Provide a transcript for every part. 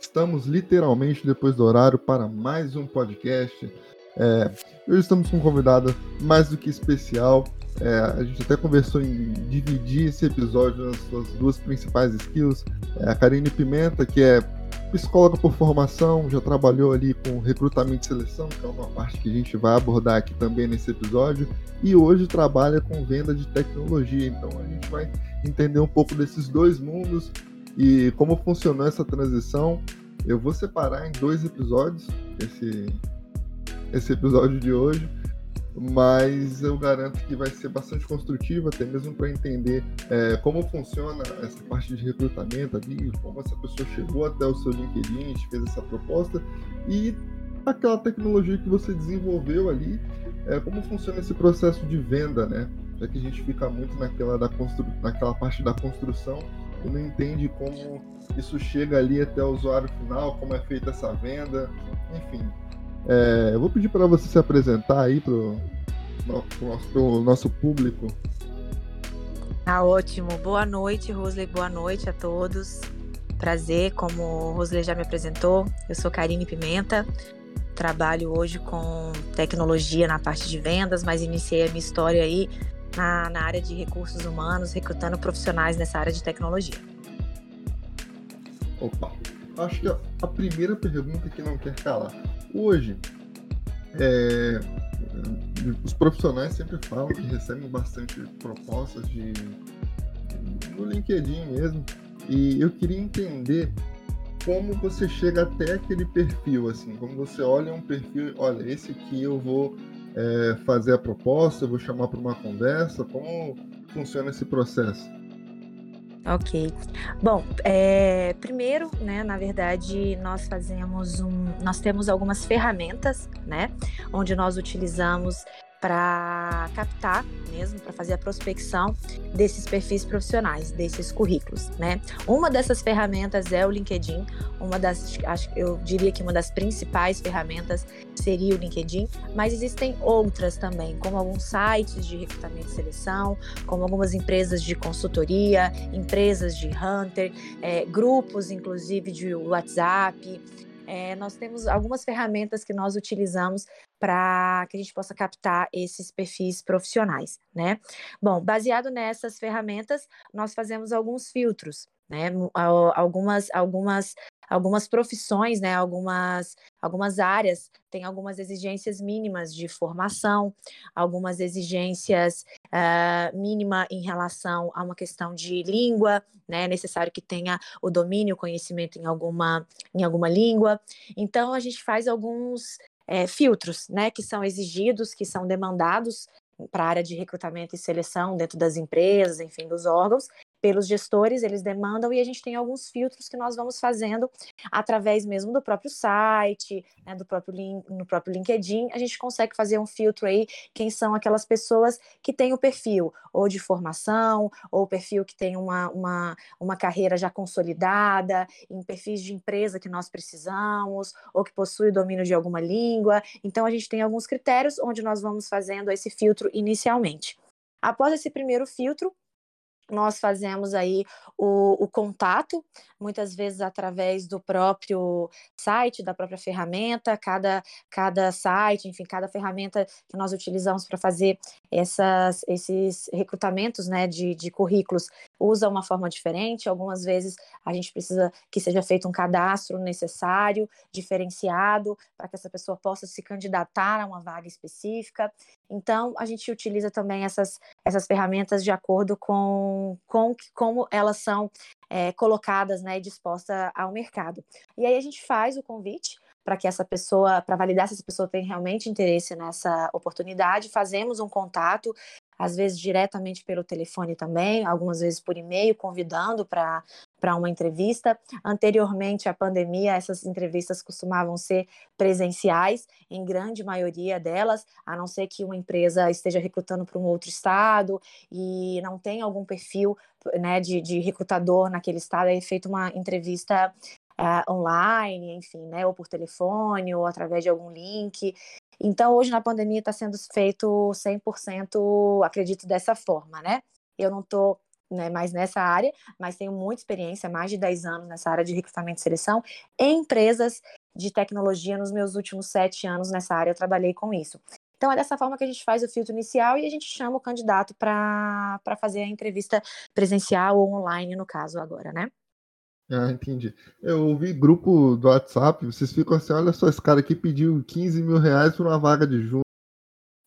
Estamos literalmente depois do horário para mais um podcast. É, hoje estamos com um mais do que especial. É, a gente até conversou em dividir esse episódio nas suas duas principais skills. É, a Karine Pimenta, que é psicóloga por formação, já trabalhou ali com recrutamento e seleção, que é uma parte que a gente vai abordar aqui também nesse episódio, e hoje trabalha com venda de tecnologia. Então a gente vai entender um pouco desses dois mundos e como funcionou essa transição. Eu vou separar em dois episódios esse, esse episódio de hoje mas eu garanto que vai ser bastante construtivo, até mesmo para entender é, como funciona essa parte de recrutamento ali, como essa pessoa chegou até o seu LinkedIn, fez essa proposta e aquela tecnologia que você desenvolveu ali, é, como funciona esse processo de venda, né? Já que a gente fica muito naquela, da constru... naquela parte da construção e não entende como isso chega ali até o usuário final, como é feita essa venda, enfim. É, eu vou pedir para você se apresentar aí para nosso, nosso público. Tá ótimo. Boa noite, Rosley. Boa noite a todos. Prazer, como o Rosley já me apresentou, eu sou Karine Pimenta. Trabalho hoje com tecnologia na parte de vendas, mas iniciei a minha história aí na, na área de recursos humanos, recrutando profissionais nessa área de tecnologia. Opa, acho que a primeira pergunta que não quer calar. Hoje, é, os profissionais sempre falam que recebem bastante propostas de, de, no LinkedIn mesmo. E eu queria entender como você chega até aquele perfil, assim, como você olha um perfil, olha, esse aqui eu vou é, fazer a proposta, eu vou chamar para uma conversa, como funciona esse processo? Ok. Bom, é, primeiro, né, na verdade, nós fazemos um, nós temos algumas ferramentas, né, onde nós utilizamos para captar mesmo, para fazer a prospecção desses perfis profissionais, desses currículos, né? Uma dessas ferramentas é o LinkedIn, uma das, acho, eu diria que uma das principais ferramentas seria o LinkedIn, mas existem outras também, como alguns sites de recrutamento e seleção, como algumas empresas de consultoria, empresas de hunter, é, grupos, inclusive de WhatsApp, é, nós temos algumas ferramentas que nós utilizamos para que a gente possa captar esses perfis profissionais, né? Bom, baseado nessas ferramentas, nós fazemos alguns filtros, né? Algumas, algumas, algumas profissões, né? Algumas, algumas áreas têm algumas exigências mínimas de formação, algumas exigências uh, mínima em relação a uma questão de língua, né? É necessário que tenha o domínio, o conhecimento em alguma, em alguma língua. Então a gente faz alguns é, filtros, né, que são exigidos, que são demandados para a área de recrutamento e seleção dentro das empresas, enfim, dos órgãos, pelos gestores, eles demandam e a gente tem alguns filtros que nós vamos fazendo através mesmo do próprio site, né, do próprio no próprio LinkedIn, a gente consegue fazer um filtro aí quem são aquelas pessoas que têm o perfil ou de formação, ou o perfil que tem uma, uma, uma carreira já consolidada, em perfis de empresa que nós precisamos, ou que possui domínio de alguma língua. Então a gente tem alguns critérios onde nós vamos fazendo esse filtro inicialmente. Após esse primeiro filtro, nós fazemos aí o, o, contato, muitas vezes através do próprio site, da própria ferramenta, cada, cada site, enfim, cada ferramenta que nós utilizamos para fazer essas, esses recrutamentos né, de, de currículos usa uma forma diferente, algumas vezes a gente precisa que seja feito um cadastro necessário, diferenciado, para que essa pessoa possa se candidatar a uma vaga específica. Então, a gente utiliza também essas, essas ferramentas de acordo com, com como elas são é, colocadas né, e dispostas ao mercado. E aí a gente faz o convite para que essa pessoa, para validar se essa pessoa tem realmente interesse nessa oportunidade, fazemos um contato, às vezes diretamente pelo telefone também, algumas vezes por e-mail, convidando para para uma entrevista. Anteriormente à pandemia, essas entrevistas costumavam ser presenciais, em grande maioria delas, a não ser que uma empresa esteja recrutando para um outro estado e não tem algum perfil né, de, de recrutador naquele estado, é feita uma entrevista Uh, online, enfim, né, ou por telefone, ou através de algum link. Então, hoje na pandemia está sendo feito 100%, acredito, dessa forma, né? Eu não estou né, mais nessa área, mas tenho muita experiência, mais de 10 anos nessa área de recrutamento e seleção, em empresas de tecnologia nos meus últimos sete anos nessa área, eu trabalhei com isso. Então é dessa forma que a gente faz o filtro inicial e a gente chama o candidato para fazer a entrevista presencial ou online, no caso agora, né? Ah, entendi. Eu ouvi grupo do WhatsApp, vocês ficam assim, olha só, esse cara aqui pediu 15 mil reais por uma vaga de junho.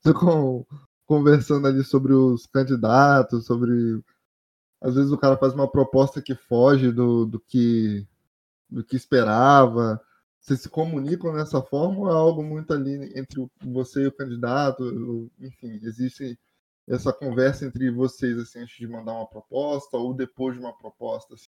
Ficam conversando ali sobre os candidatos, sobre. Às vezes o cara faz uma proposta que foge do, do que do que esperava. Vocês se comunicam dessa forma ou é algo muito ali entre você e o candidato? Enfim, existe essa conversa entre vocês assim antes de mandar uma proposta ou depois de uma proposta? Assim?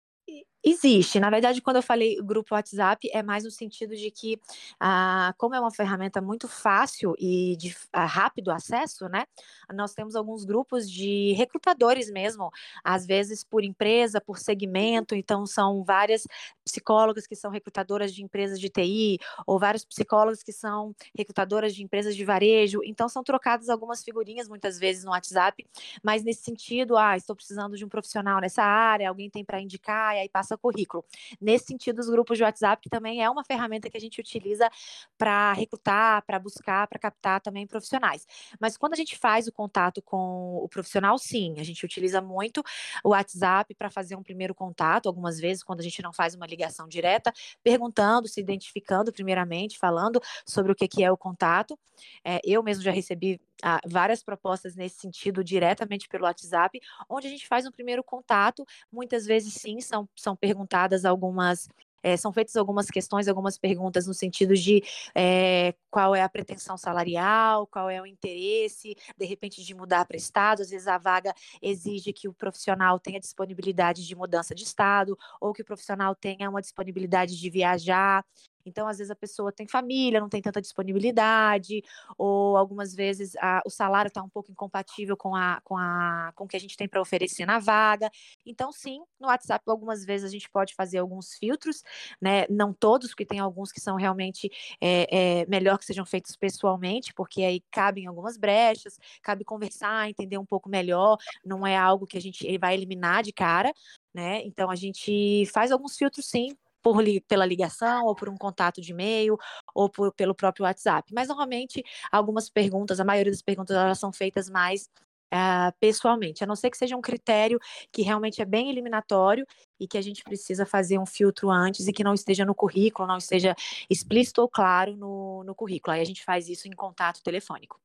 Existe. Na verdade, quando eu falei grupo WhatsApp, é mais no sentido de que, ah, como é uma ferramenta muito fácil e de ah, rápido acesso, né? Nós temos alguns grupos de recrutadores mesmo, às vezes por empresa, por segmento. Então, são várias psicólogas que são recrutadoras de empresas de TI, ou vários psicólogos que são recrutadoras de empresas de varejo. Então, são trocadas algumas figurinhas, muitas vezes, no WhatsApp, mas nesse sentido, ah, estou precisando de um profissional nessa área, alguém tem para indicar, e aí passa currículo. Nesse sentido, os grupos de WhatsApp, que também é uma ferramenta que a gente utiliza para recrutar, para buscar, para captar também profissionais. Mas quando a gente faz o contato com o profissional, sim, a gente utiliza muito o WhatsApp para fazer um primeiro contato, algumas vezes, quando a gente não faz uma ligação direta, perguntando, se identificando primeiramente, falando sobre o que, que é o contato. É, eu mesmo já recebi várias propostas nesse sentido diretamente pelo WhatsApp, onde a gente faz um primeiro contato. Muitas vezes, sim, são, são perguntadas algumas é, são feitas algumas questões, algumas perguntas no sentido de é, qual é a pretensão salarial, qual é o interesse, de repente, de mudar para estado. Às vezes a vaga exige que o profissional tenha disponibilidade de mudança de estado, ou que o profissional tenha uma disponibilidade de viajar. Então, às vezes, a pessoa tem família, não tem tanta disponibilidade, ou algumas vezes a, o salário está um pouco incompatível com, a, com, a, com o que a gente tem para oferecer na vaga. Então, sim, no WhatsApp, algumas vezes a gente pode fazer alguns filtros, né? Não todos, porque tem alguns que são realmente é, é, melhor que sejam feitos pessoalmente, porque aí cabem algumas brechas, cabe conversar, entender um pouco melhor, não é algo que a gente vai eliminar de cara, né? Então a gente faz alguns filtros sim, por, pela ligação, ou por um contato de e-mail, ou por, pelo próprio WhatsApp. Mas normalmente algumas perguntas, a maioria das perguntas elas são feitas mais Uh, pessoalmente, a não ser que seja um critério que realmente é bem eliminatório e que a gente precisa fazer um filtro antes e que não esteja no currículo, não esteja explícito ou claro no, no currículo. Aí a gente faz isso em contato telefônico.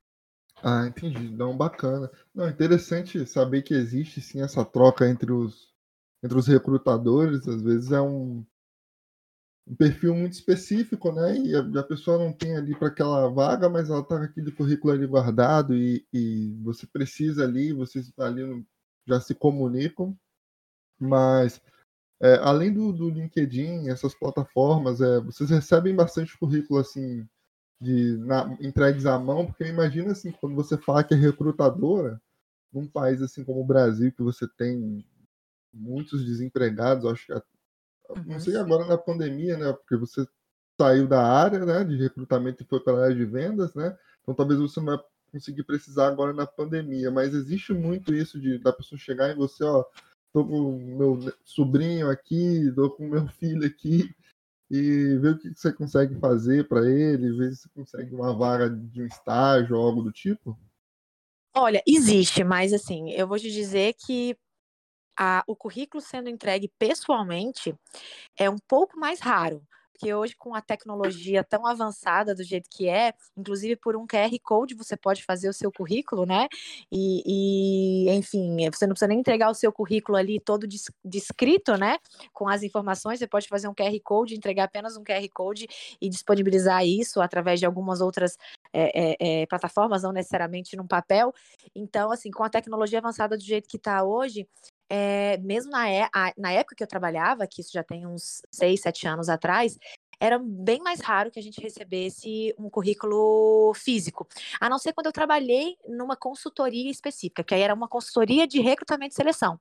Ah, entendi. Não, bacana. Não, interessante saber que existe sim essa troca entre os, entre os recrutadores. Às vezes é um, um perfil muito específico, né? E a, a pessoa não tem ali para aquela vaga, mas ela está com aquele currículo ali guardado e, e você precisa ali, vocês ali já se comunicam. Mas é, além do, do, LinkedIn, essas plataformas, é, vocês recebem bastante currículo assim de na, entregues à mão, porque imagina assim, quando você fala que é recrutadora, num país assim como o Brasil, que você tem muitos desempregados, acho que não sei agora na pandemia, né? Porque você saiu da área né, de recrutamento e foi para a área de vendas, né? Então talvez você não vai conseguir precisar agora na pandemia, mas existe muito isso de da pessoa chegar em você, ó, tô com meu sobrinho aqui, tô com meu filho aqui e ver o que você consegue fazer para ele, ver se você consegue uma vaga de um estágio ou algo do tipo? Olha, existe, mas assim, eu vou te dizer que a, o currículo sendo entregue pessoalmente é um pouco mais raro. Porque hoje, com a tecnologia tão avançada do jeito que é, inclusive por um QR Code você pode fazer o seu currículo, né? E, e enfim, você não precisa nem entregar o seu currículo ali todo descrito, né? Com as informações, você pode fazer um QR Code, entregar apenas um QR Code e disponibilizar isso através de algumas outras é, é, é, plataformas, não necessariamente num papel. Então, assim, com a tecnologia avançada do jeito que está hoje, é, mesmo na, é, na época que eu trabalhava, que isso já tem uns seis, sete anos atrás, era bem mais raro que a gente recebesse um currículo físico. A não ser quando eu trabalhei numa consultoria específica, que aí era uma consultoria de recrutamento e seleção.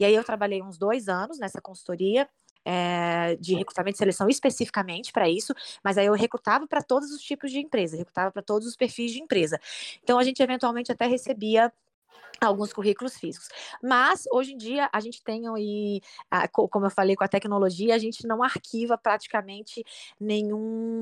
E aí eu trabalhei uns dois anos nessa consultoria. É, de recrutamento e seleção especificamente para isso, mas aí eu recrutava para todos os tipos de empresa, recrutava para todos os perfis de empresa. Então a gente eventualmente até recebia alguns currículos físicos. Mas hoje em dia a gente tem aí, como eu falei com a tecnologia, a gente não arquiva praticamente nenhum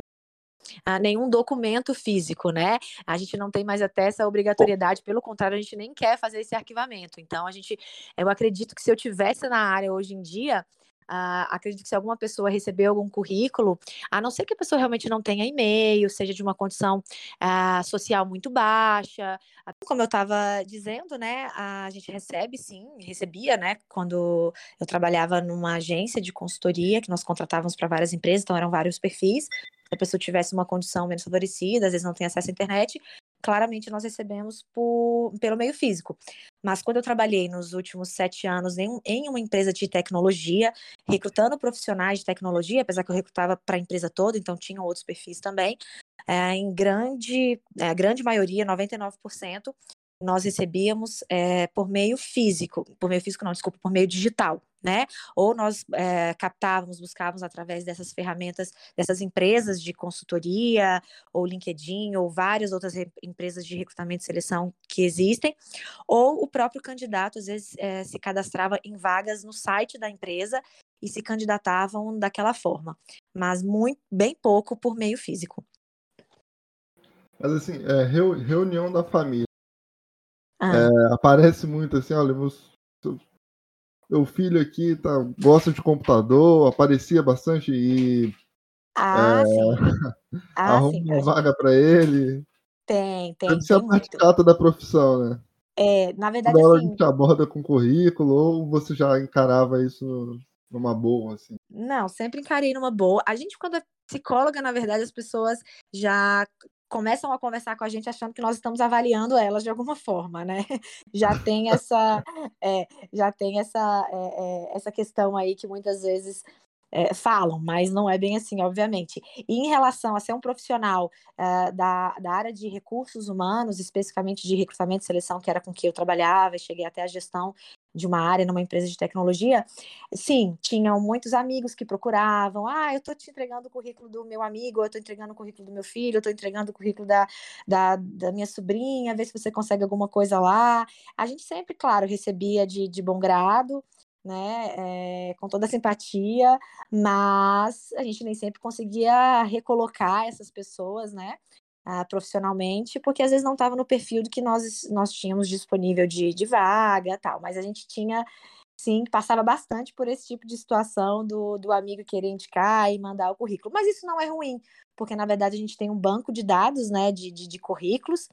Uh, nenhum documento físico, né? A gente não tem mais até essa obrigatoriedade, pelo contrário, a gente nem quer fazer esse arquivamento. Então, a gente, eu acredito que se eu tivesse na área hoje em dia, Uh, acredito que se alguma pessoa recebeu algum currículo, a não ser que a pessoa realmente não tenha e-mail, seja de uma condição uh, social muito baixa, como eu estava dizendo, né, a gente recebe, sim, recebia, né, quando eu trabalhava numa agência de consultoria que nós contratávamos para várias empresas, então eram vários perfis. Se a pessoa tivesse uma condição menos favorecida, às vezes não tem acesso à internet, claramente nós recebemos por, pelo meio físico. Mas quando eu trabalhei nos últimos sete anos em, em uma empresa de tecnologia, recrutando profissionais de tecnologia, apesar que eu recrutava para a empresa toda, então tinham outros perfis também, é, em grande, é, grande maioria, 99%, nós recebíamos é, por meio físico, por meio físico não, desculpa, por meio digital, né? Ou nós é, captávamos, buscávamos através dessas ferramentas, dessas empresas de consultoria, ou LinkedIn, ou várias outras empresas de recrutamento e seleção que existem, ou o próprio candidato, às vezes, é, se cadastrava em vagas no site da empresa e se candidatavam daquela forma, mas muito, bem pouco por meio físico. Mas assim, é, reunião da família. Ah. É, aparece muito assim, olha, meu, meu filho aqui tá, gosta de computador, aparecia bastante e ah, é, sim. Ah, arruma sim, uma vaga para ele. Tem, tem. Deve ser a parte chata da profissão, né? É, na verdade, Toda assim... a gente aborda com currículo ou você já encarava isso numa boa, assim? Não, sempre encarei numa boa. A gente, quando é psicóloga, na verdade, as pessoas já começam a conversar com a gente achando que nós estamos avaliando elas de alguma forma, né? Já tem essa, é, já tem essa, é, é, essa questão aí que muitas vezes é, falam, mas não é bem assim, obviamente. E em relação a ser um profissional uh, da, da área de recursos humanos, especificamente de recrutamento e seleção, que era com que eu trabalhava e cheguei até a gestão de uma área numa empresa de tecnologia, sim, tinham muitos amigos que procuravam, ah, eu estou te entregando o currículo do meu amigo, eu estou entregando o currículo do meu filho, eu estou entregando o currículo da, da, da, minha sobrinha, vê se você consegue alguma coisa lá. A gente sempre, claro, recebia de, de bom grado, né, é, com toda a simpatia, mas a gente nem sempre conseguia recolocar essas pessoas, né, uh, profissionalmente, porque às vezes não estava no perfil do que nós, nós tínhamos disponível de, de vaga tal, mas a gente tinha, sim, passava bastante por esse tipo de situação do, do amigo querer indicar e mandar o currículo, mas isso não é ruim, porque na verdade a gente tem um banco de dados, né, de, de, de currículos,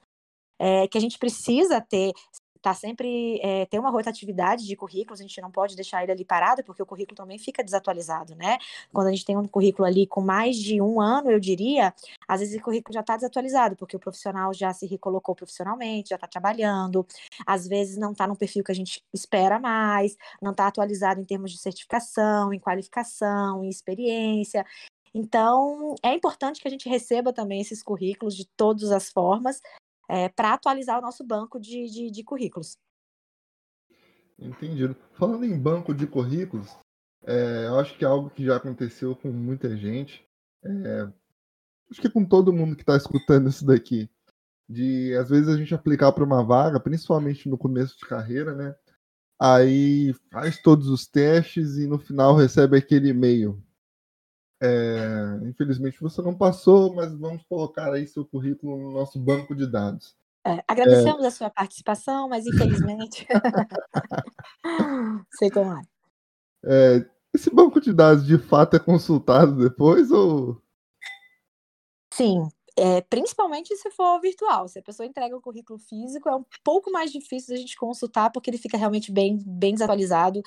é, que a gente precisa ter tá sempre é, tem uma rotatividade de currículos, a gente não pode deixar ele ali parado, porque o currículo também fica desatualizado, né? Quando a gente tem um currículo ali com mais de um ano, eu diria, às vezes o currículo já está desatualizado, porque o profissional já se recolocou profissionalmente, já está trabalhando, às vezes não está no perfil que a gente espera mais, não está atualizado em termos de certificação, em qualificação, em experiência. Então, é importante que a gente receba também esses currículos de todas as formas, é, para atualizar o nosso banco de, de, de, currículos. Entendido. Falando em banco de currículos, é, eu acho que é algo que já aconteceu com muita gente. É, acho que com todo mundo que está escutando isso daqui. De às vezes a gente aplicar para uma vaga, principalmente no começo de carreira, né? Aí faz todos os testes e no final recebe aquele e-mail. É, infelizmente você não passou, mas vamos colocar aí seu currículo no nosso banco de dados. É, agradecemos é... a sua participação, mas infelizmente. Sei como é. é. Esse banco de dados de fato é consultado depois ou. Sim, é, principalmente se for virtual. Se a pessoa entrega o currículo físico, é um pouco mais difícil a gente consultar, porque ele fica realmente bem, bem desatualizado.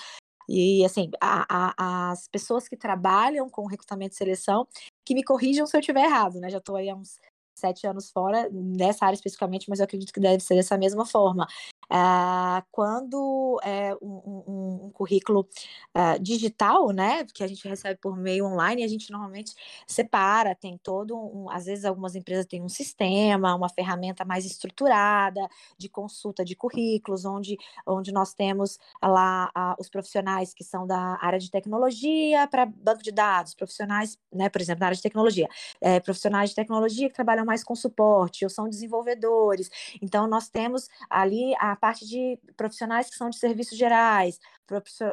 E, assim, a, a, as pessoas que trabalham com recrutamento e seleção, que me corrijam se eu estiver errado, né? Já estou aí há uns sete anos fora, nessa área especificamente, mas eu acredito que deve ser dessa mesma forma. Uh, quando é um, um, um currículo uh, digital, né, que a gente recebe por meio online, a gente normalmente separa, tem todo um, às vezes algumas empresas têm um sistema, uma ferramenta mais estruturada de consulta de currículos, onde, onde nós temos lá os profissionais que são da área de tecnologia para banco de dados, profissionais, né, por exemplo, na área de tecnologia, é, profissionais de tecnologia que trabalham mais com suporte, ou são desenvolvedores. Então, nós temos ali a parte de profissionais que são de serviços gerais,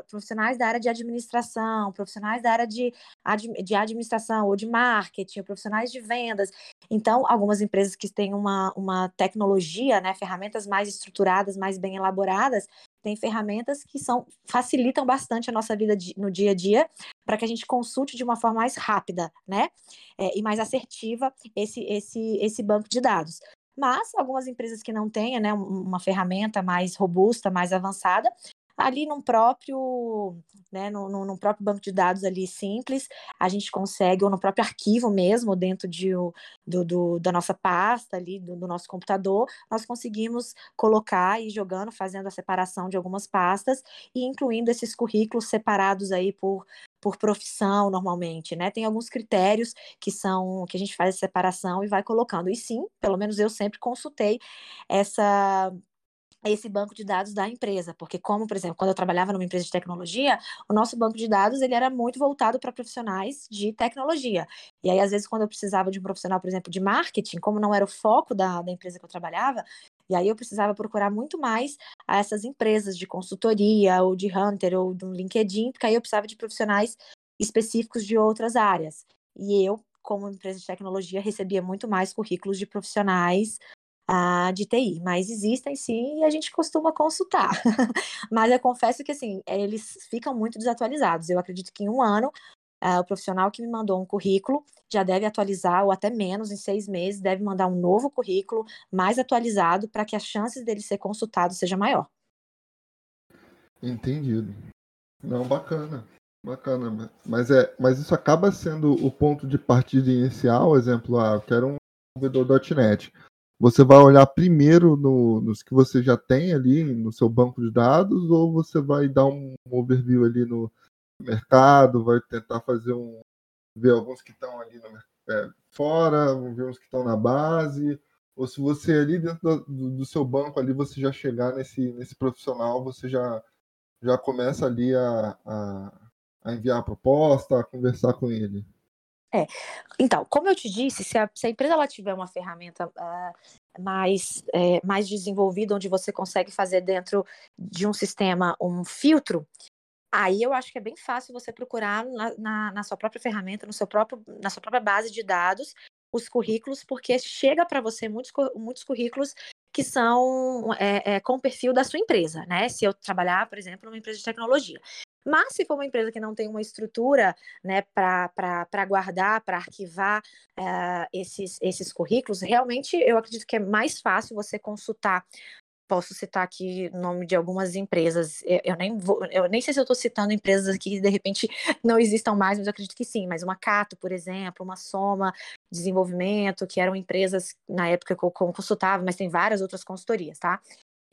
profissionais da área de administração, profissionais da área de, de administração ou de marketing, profissionais de vendas. Então, algumas empresas que têm uma, uma tecnologia, né, ferramentas mais estruturadas, mais bem elaboradas, têm ferramentas que são facilitam bastante a nossa vida no dia a dia para que a gente consulte de uma forma mais rápida, né, é, e mais assertiva esse, esse, esse banco de dados. Mas algumas empresas que não tenham né, uma ferramenta mais robusta, mais avançada, ali num próprio, né, no, próprio banco de dados ali simples, a gente consegue, ou no próprio arquivo mesmo, dentro de, do, do, da nossa pasta ali, do, do, nosso computador, nós conseguimos colocar e jogando, fazendo a separação de algumas pastas e incluindo esses currículos separados aí por, por profissão normalmente, né? Tem alguns critérios que são que a gente faz a separação e vai colocando. E sim, pelo menos eu sempre consultei essa esse banco de dados da empresa, porque como, por exemplo, quando eu trabalhava numa empresa de tecnologia, o nosso banco de dados ele era muito voltado para profissionais de tecnologia. E aí, às vezes, quando eu precisava de um profissional, por exemplo, de marketing, como não era o foco da, da empresa que eu trabalhava, e aí eu precisava procurar muito mais essas empresas de consultoria, ou de Hunter, ou do LinkedIn, porque aí eu precisava de profissionais específicos de outras áreas. E eu, como empresa de tecnologia, recebia muito mais currículos de profissionais ah, de TI, mas existem sim e a gente costuma consultar. mas eu confesso que assim, eles ficam muito desatualizados. Eu acredito que em um ano Uh, o profissional que me mandou um currículo já deve atualizar, ou até menos, em seis meses, deve mandar um novo currículo mais atualizado para que as chances dele ser consultado seja maior. Entendido. Não, bacana. Bacana. Mas, é, mas isso acaba sendo o ponto de partida inicial, exemplo, ah, eu quero um desenvolvedor.net você vai olhar primeiro no, nos que você já tem ali no seu banco de dados ou você vai dar um overview ali no mercado, vai tentar fazer um ver alguns que estão ali no, é, fora, ver uns que estão na base, ou se você ali dentro do, do, seu banco ali você já chegar nesse, nesse profissional, você já já começa ali a, a, a enviar a proposta, a conversar com ele. É. Então, como eu te disse, se a, se a empresa ela tiver uma ferramenta uh, mais, é, mais desenvolvida, onde você consegue fazer dentro de um sistema um filtro, aí eu acho que é bem fácil você procurar na, na, na sua própria ferramenta, no seu próprio, na sua própria base de dados, os currículos, porque chega para você muitos, muitos currículos que são é, é, com o perfil da sua empresa, né? Se eu trabalhar, por exemplo, numa empresa de tecnologia. Mas se for uma empresa que não tem uma estrutura né, para guardar, para arquivar uh, esses, esses currículos, realmente eu acredito que é mais fácil você consultar posso citar aqui o nome de algumas empresas. Eu, eu, nem vou, eu nem sei se eu estou citando empresas que de repente não existam mais, mas eu acredito que sim. Mas uma Cato, por exemplo, uma Soma Desenvolvimento, que eram empresas na época que eu consultava, mas tem várias outras consultorias, tá?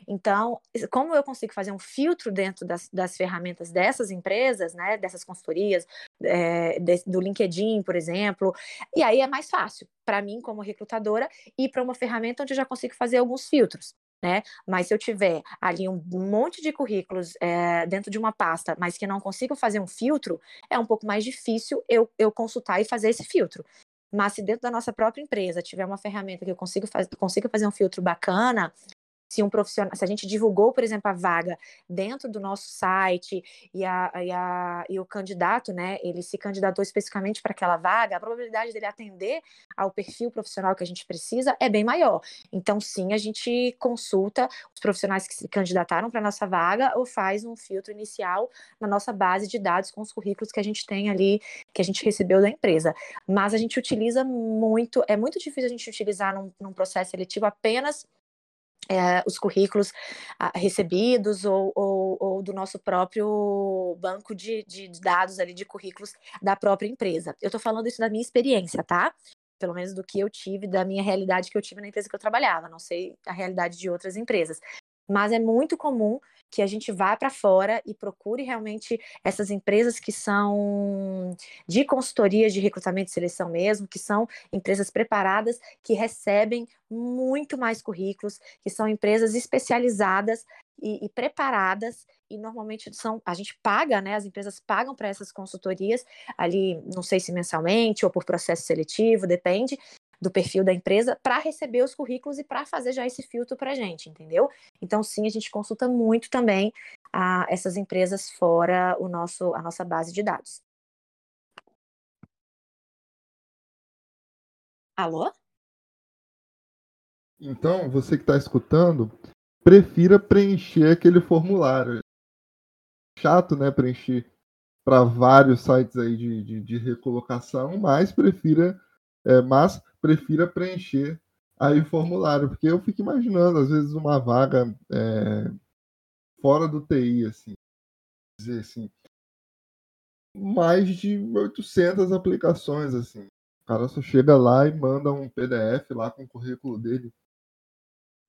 Então, como eu consigo fazer um filtro dentro das, das ferramentas dessas empresas, né, dessas consultorias, é, de, do LinkedIn, por exemplo, e aí é mais fácil para mim, como recrutadora, ir para uma ferramenta onde eu já consigo fazer alguns filtros. Né? Mas se eu tiver ali um monte de currículos é, dentro de uma pasta, mas que não consigo fazer um filtro, é um pouco mais difícil eu, eu consultar e fazer esse filtro. Mas se dentro da nossa própria empresa tiver uma ferramenta que eu consigo, faz, consigo fazer um filtro bacana, se um profissional, se a gente divulgou, por exemplo, a vaga dentro do nosso site e, a, e, a, e o candidato, né, ele se candidatou especificamente para aquela vaga, a probabilidade dele atender ao perfil profissional que a gente precisa é bem maior. Então, sim, a gente consulta os profissionais que se candidataram para nossa vaga ou faz um filtro inicial na nossa base de dados com os currículos que a gente tem ali, que a gente recebeu da empresa. Mas a gente utiliza muito, é muito difícil a gente utilizar num, num processo seletivo apenas é, os currículos ah, recebidos ou, ou, ou, do nosso próprio banco de, de, dados ali de currículos da própria empresa. Eu estou falando isso da minha experiência, tá? Pelo menos do que eu tive, da minha realidade que eu tive na empresa que eu trabalhava. Não sei a realidade de outras empresas. Mas é muito comum que a gente vá para fora e procure realmente essas empresas que são de consultoria de recrutamento e seleção mesmo, que são empresas preparadas, que recebem muito mais currículos, que são empresas especializadas e, e, preparadas e normalmente são a gente paga, né? As empresas pagam para essas consultorias ali, não sei se mensalmente ou por processo seletivo, depende, do perfil da empresa para receber os currículos e para fazer já esse filtro para a gente, entendeu? Então, sim, a gente consulta muito também a essas empresas fora o nosso, a nossa base de dados. Alô? Então, você que está escutando, prefira preencher aquele formulário. Chato, né? Preencher para vários sites aí de, de, de recolocação, mas prefira, é, mas prefira preencher aí o formulário, porque eu fico imaginando, às vezes, uma vaga é, fora do TI, assim, dizer assim, mais de 800 aplicações, assim. O cara só chega lá e manda um PDF lá com o currículo dele.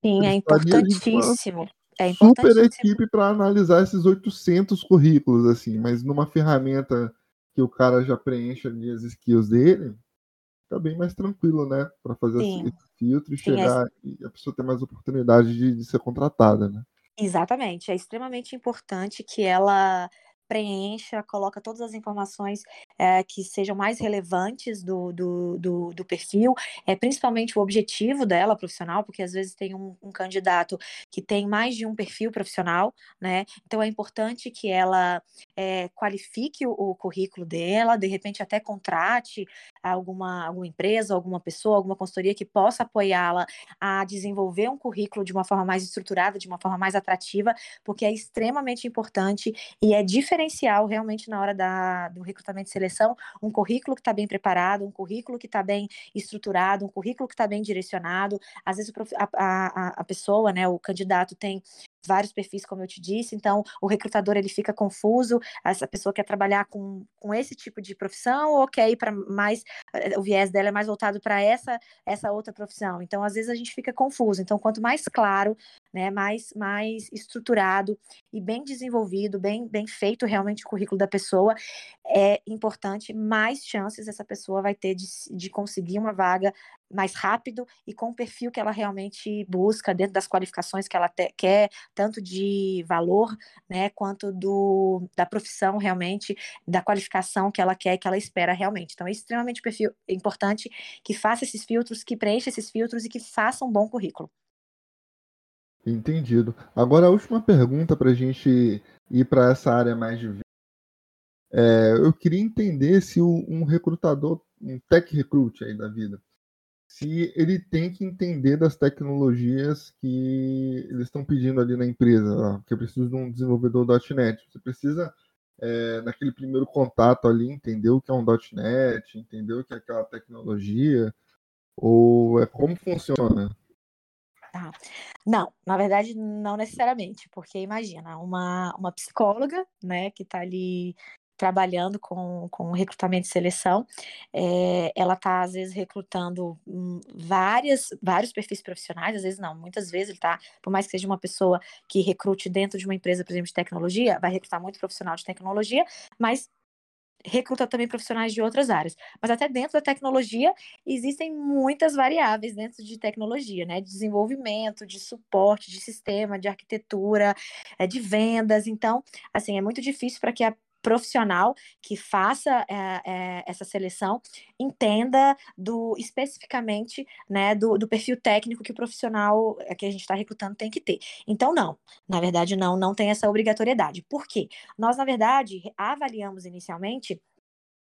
Sim, é importantíssimo. É super equipe para analisar esses 800 currículos, assim, mas numa ferramenta que o cara já preenche ali as skills dele, fica bem mais tranquilo, né? Para fazer Sim. esse filtro e Sim, é chegar é... e a pessoa ter mais oportunidade de, de ser contratada, né? Exatamente. É extremamente importante que ela preencha, coloca todas as informações é, que sejam mais relevantes do, do, do, do, perfil, é, principalmente o objetivo dela profissional, porque às vezes tem um, um, candidato que tem mais de um perfil profissional, né? Então é importante que ela é, qualifique o, o, currículo dela, de repente até contrate alguma, alguma empresa, alguma pessoa, alguma consultoria que possa apoiá-la a desenvolver um currículo de uma forma mais estruturada, de uma forma mais atrativa, porque é extremamente importante e é diferente diferencial realmente na hora da, do recrutamento e seleção, um currículo que está bem preparado, um currículo que está bem estruturado, um currículo que está bem direcionado. Às vezes a, a, a pessoa, né, o candidato tem vários perfis, como eu te disse, então o recrutador ele fica confuso, essa pessoa quer trabalhar com, com esse tipo de profissão ou quer ir para mais, eh, o viés dela é mais voltado para essa essa outra profissão. Então, às vezes a gente fica confuso. Então, quanto mais claro, né, mais mais estruturado e bem desenvolvido, bem bem feito realmente o currículo da pessoa, é importante, mais chances essa pessoa vai ter de, de conseguir uma vaga mais rápido e com o perfil que ela realmente busca dentro das qualificações que ela te, quer, tanto de valor, né, quanto do, da profissão realmente, da qualificação que ela quer, que ela espera realmente. Então é extremamente perfil, importante que faça esses filtros, que preencha esses filtros e que faça um bom currículo. Entendido. Agora a última pergunta para a gente ir para essa área mais de é, eu queria entender se um recrutador, um tech recruit aí da vida, se ele tem que entender das tecnologias que eles estão pedindo ali na empresa, que eu preciso de um desenvolvedor .NET. Você precisa, é, naquele primeiro contato ali, entender o que é um .NET, entender o que é aquela tecnologia, ou é como funciona? Tá. Não, na verdade, não necessariamente, porque imagina, uma, uma psicóloga, né, que está ali trabalhando com, com recrutamento e seleção. É, ela está, às vezes, recrutando hum, várias, vários perfis profissionais, às vezes não, muitas vezes ele está, por mais que seja uma pessoa que recrute dentro de uma empresa, por exemplo, de tecnologia, vai recrutar muito profissional de tecnologia, mas recruta também profissionais de outras áreas. Mas até dentro da tecnologia existem muitas variáveis dentro de tecnologia, né? De desenvolvimento, de suporte, de sistema, de arquitetura, é, de vendas. Então, assim, é muito difícil para que a profissional que faça é, é, essa seleção entenda do especificamente né, do, do, perfil técnico que o profissional eh, que a gente está recrutando tem que ter. Então, não, na verdade, não, não tem essa obrigatoriedade. Por quê? Nós, na verdade, avaliamos inicialmente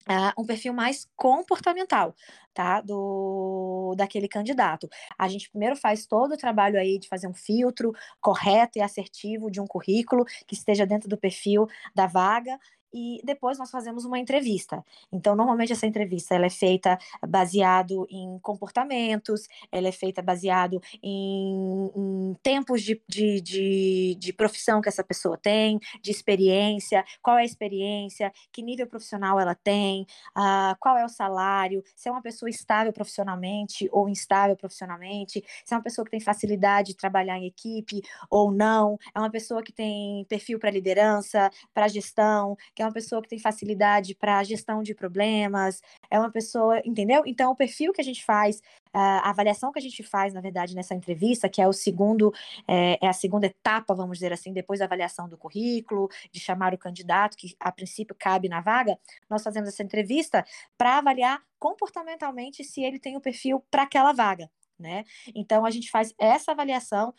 Uh, um perfil mais comportamental, tá? Do daquele candidato. A gente primeiro faz todo o trabalho aí de fazer um filtro correto e assertivo de um currículo que esteja dentro do perfil da vaga e depois nós fazemos uma entrevista. Então, normalmente essa entrevista ela é feita baseado em comportamentos, ela é feita baseado em, em tempos de, de, de, de, profissão que essa pessoa tem, de experiência, qual é a experiência, que nível profissional ela tem, uh, qual é o salário, se é uma pessoa estável profissionalmente ou instável profissionalmente, se é uma pessoa que tem facilidade de trabalhar em equipe ou não, é uma pessoa que tem perfil para liderança, para gestão, que é uma pessoa que tem facilidade para gestão de problemas, é uma pessoa, entendeu? Então, o perfil que a gente faz, a avaliação que a gente faz, na verdade, nessa entrevista, que é o segundo, é, é, a segunda etapa, vamos dizer assim, depois da avaliação do currículo, de chamar o candidato, que a princípio cabe na vaga, nós fazemos essa entrevista para avaliar comportamentalmente se ele tem o perfil para aquela vaga né? Então a gente faz essa avaliação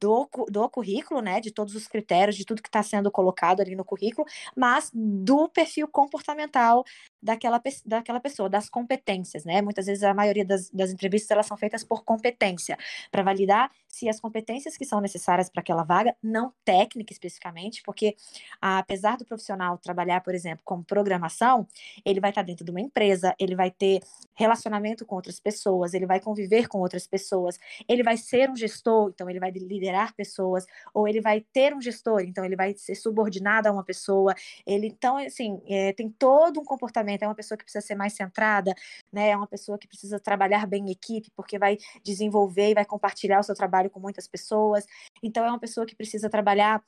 do, do currículo, né? De todos os critérios, de tudo que está sendo colocado ali no currículo, mas do perfil comportamental daquela, daquela pessoa, das competências, né? Muitas vezes a maioria das, das entrevistas elas são feitas por competência, para validar se as competências que são necessárias para aquela vaga, não técnica especificamente, porque apesar do profissional trabalhar, por exemplo, com programação, ele vai estar dentro de uma empresa, ele vai ter relacionamento com outras pessoas, ele vai conviver com outras pessoas, ele vai ser um gestor, então ele vai liderar pessoas, ou ele vai ter um gestor, então ele vai ser subordinado a uma pessoa, ele, então, assim, é, tem todo um comportamento, é uma pessoa que precisa ser mais centrada, né, é uma pessoa que precisa trabalhar bem em equipe, porque vai desenvolver e vai compartilhar o seu trabalho com muitas pessoas, então é uma pessoa que precisa trabalhar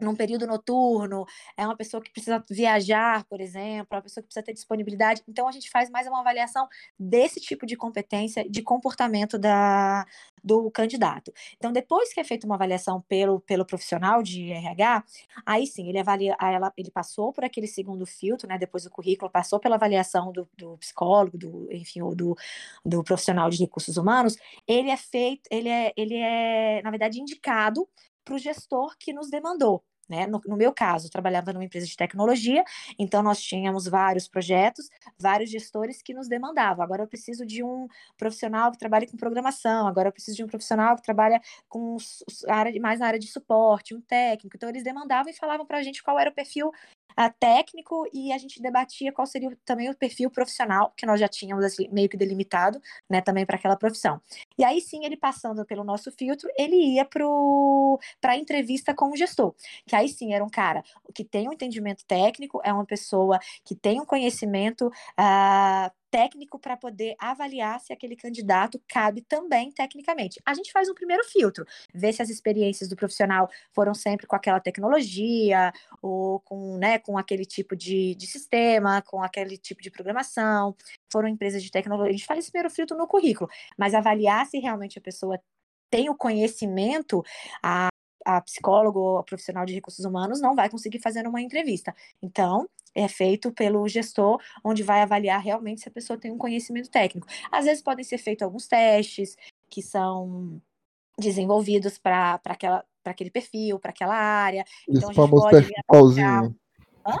num período noturno, é uma pessoa que precisa viajar, por exemplo, é uma pessoa que precisa ter disponibilidade. Então, a gente faz mais uma avaliação desse tipo de competência, de comportamento da, do candidato. Então, depois que é feita uma avaliação pelo, pelo profissional de RH, aí sim, ele avalia, ela, ele passou por aquele segundo filtro, né, depois do currículo, passou pela avaliação do, do psicólogo, do, enfim, ou do, do profissional de recursos humanos, ele é feito, ele é, ele é, na verdade, indicado para o gestor que nos demandou. Né? No, no, meu caso, eu trabalhava numa empresa de tecnologia, então nós tínhamos vários projetos, vários gestores que nos demandavam. Agora eu preciso de um profissional que trabalhe com programação, agora eu preciso de um profissional que trabalha com área, mais na área de suporte, um técnico. Então eles demandavam e falavam para a gente qual era o perfil uh, técnico e a gente debatia qual seria também o perfil profissional, que nós já tínhamos assim, meio que delimitado, né, também para aquela profissão. E aí sim, ele passando pelo nosso filtro, ele ia para a entrevista com o gestor, que aí sim era um cara que tem um entendimento técnico, é uma pessoa que tem um conhecimento uh, técnico para poder avaliar se aquele candidato cabe também tecnicamente. A gente faz um primeiro filtro, ver se as experiências do profissional foram sempre com aquela tecnologia, ou com, né, com aquele tipo de, de sistema, com aquele tipo de programação, foram empresas de tecnologia. A gente faz esse primeiro filtro no currículo, mas avaliar se realmente a pessoa tem o conhecimento, a a psicólogo ou a profissional de recursos humanos não vai conseguir fazer uma entrevista. Então, é feito pelo gestor, onde vai avaliar realmente se a pessoa tem um conhecimento técnico. Às vezes podem ser feitos alguns testes que são desenvolvidos para aquele perfil, para aquela área. Esse então, famoso teste do pauzinho.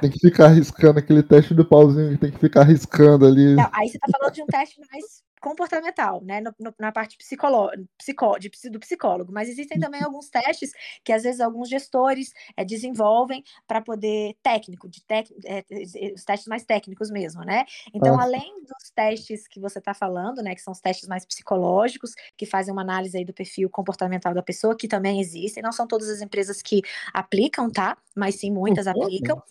Tem que ficar arriscando aquele teste do pauzinho, tem que ficar arriscando ali. Não, aí você está falando de um teste mais comportamental, né, no, no, na parte psicolo, psicó, de, do psicólogo, mas existem também uhum. alguns testes que às vezes alguns gestores é, desenvolvem para poder técnico, de tec, é, os testes mais técnicos mesmo, né? Então, ah. além dos testes que você está falando, né, que são os testes mais psicológicos, que fazem uma análise aí do perfil comportamental da pessoa, que também existem, não são todas as empresas que aplicam, tá? Mas sim, muitas uhum. aplicam.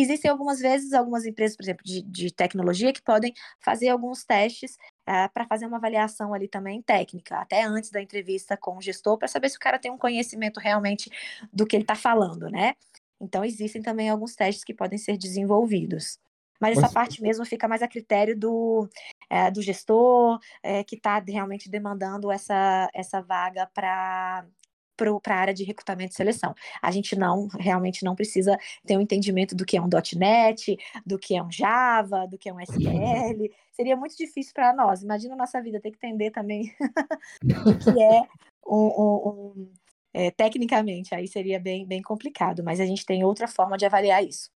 Existem algumas vezes, algumas empresas, por exemplo, de, de tecnologia, que podem fazer alguns testes é, para fazer uma avaliação ali também técnica, até antes da entrevista com o gestor, para saber se o cara tem um conhecimento realmente do que ele está falando, né? Então, existem também alguns testes que podem ser desenvolvidos. Mas essa parte mesmo fica mais a critério do, é, do gestor é, que está realmente demandando essa, essa vaga para para a área de recrutamento e seleção. A gente não, realmente não precisa ter um entendimento do que é um .NET, do que é um Java, do que é um SQL. Seria muito difícil para nós. Imagina a nossa vida ter que entender também o que é um, um, um é, tecnicamente. Aí seria bem, bem complicado, mas a gente tem outra forma de avaliar isso.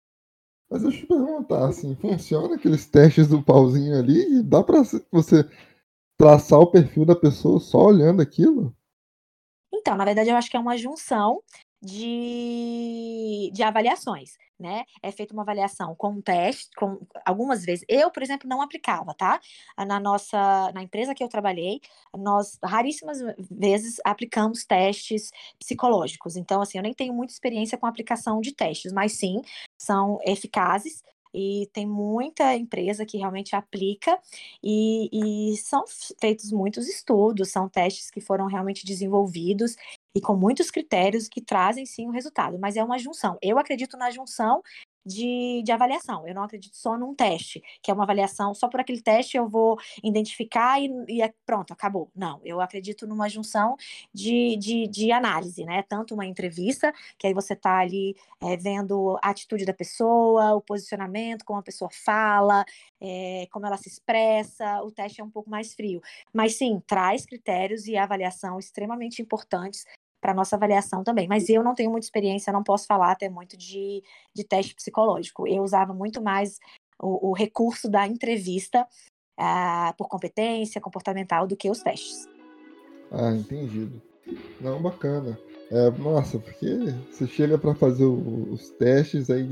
Mas deixa eu te perguntar, assim, funciona aqueles testes do pauzinho ali? Dá para você traçar o perfil da pessoa só olhando aquilo? Então, na verdade, eu acho que é uma junção de, de avaliações, né? É feita uma avaliação com um teste, com algumas vezes. Eu, por exemplo, não aplicava, tá? Na nossa, na empresa que eu trabalhei, nós raríssimas vezes aplicamos testes psicológicos. Então, assim, eu nem tenho muita experiência com aplicação de testes, mas sim, são eficazes e tem muita empresa que realmente aplica e, e, são feitos muitos estudos, são testes que foram realmente desenvolvidos e com muitos critérios que trazem sim o resultado, mas é uma junção. Eu acredito na junção de, de avaliação. Eu não acredito só num teste, que é uma avaliação, só por aquele teste eu vou identificar e, e é, pronto, acabou. Não, eu acredito numa junção de, de, de análise, né? Tanto uma entrevista, que aí você está ali é, vendo a atitude da pessoa, o posicionamento, como a pessoa fala, é, como ela se expressa, o teste é um pouco mais frio. Mas sim, traz critérios e avaliação extremamente importantes para nossa avaliação também. Mas eu não tenho muita experiência, não posso falar até muito de, de teste psicológico. Eu usava muito mais o, o recurso da entrevista uh, por competência comportamental do que os testes. Ah, entendido. Não, bacana. É, nossa, porque você chega para fazer o, os testes, aí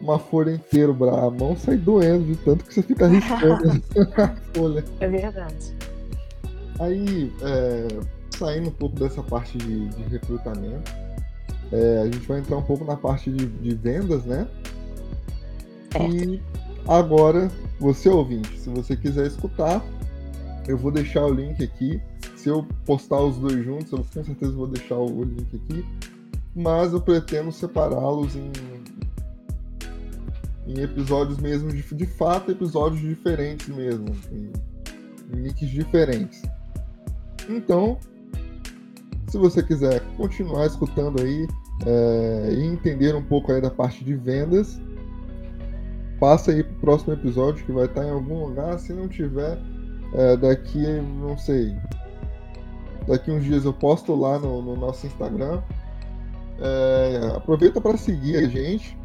uma folha inteira, a mão sai doendo de tanto que você fica riscando a folha. É verdade. Aí, é, saindo um pouco dessa parte de, de recrutamento, é, a gente vai entrar um pouco na parte de, de vendas, né? E agora, você ouvinte, se você quiser escutar, eu vou deixar o link aqui. Se eu postar os dois juntos, eu com certeza vou deixar o link aqui. Mas eu pretendo separá-los em, em episódios mesmo, de, de fato, episódios diferentes mesmo, em, em links diferentes. Então, se você quiser continuar escutando aí é, e entender um pouco aí da parte de vendas, passa aí pro próximo episódio que vai estar em algum lugar. Se não tiver, é, daqui, não sei, daqui uns dias eu posto lá no, no nosso Instagram. É, aproveita para seguir a gente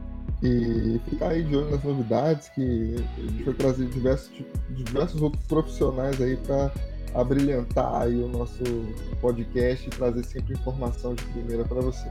e ficar aí de olho nas novidades que a gente vai trazer diversos, diversos outros profissionais aí para a brilhantar aí o nosso podcast e trazer sempre informação de primeira para você.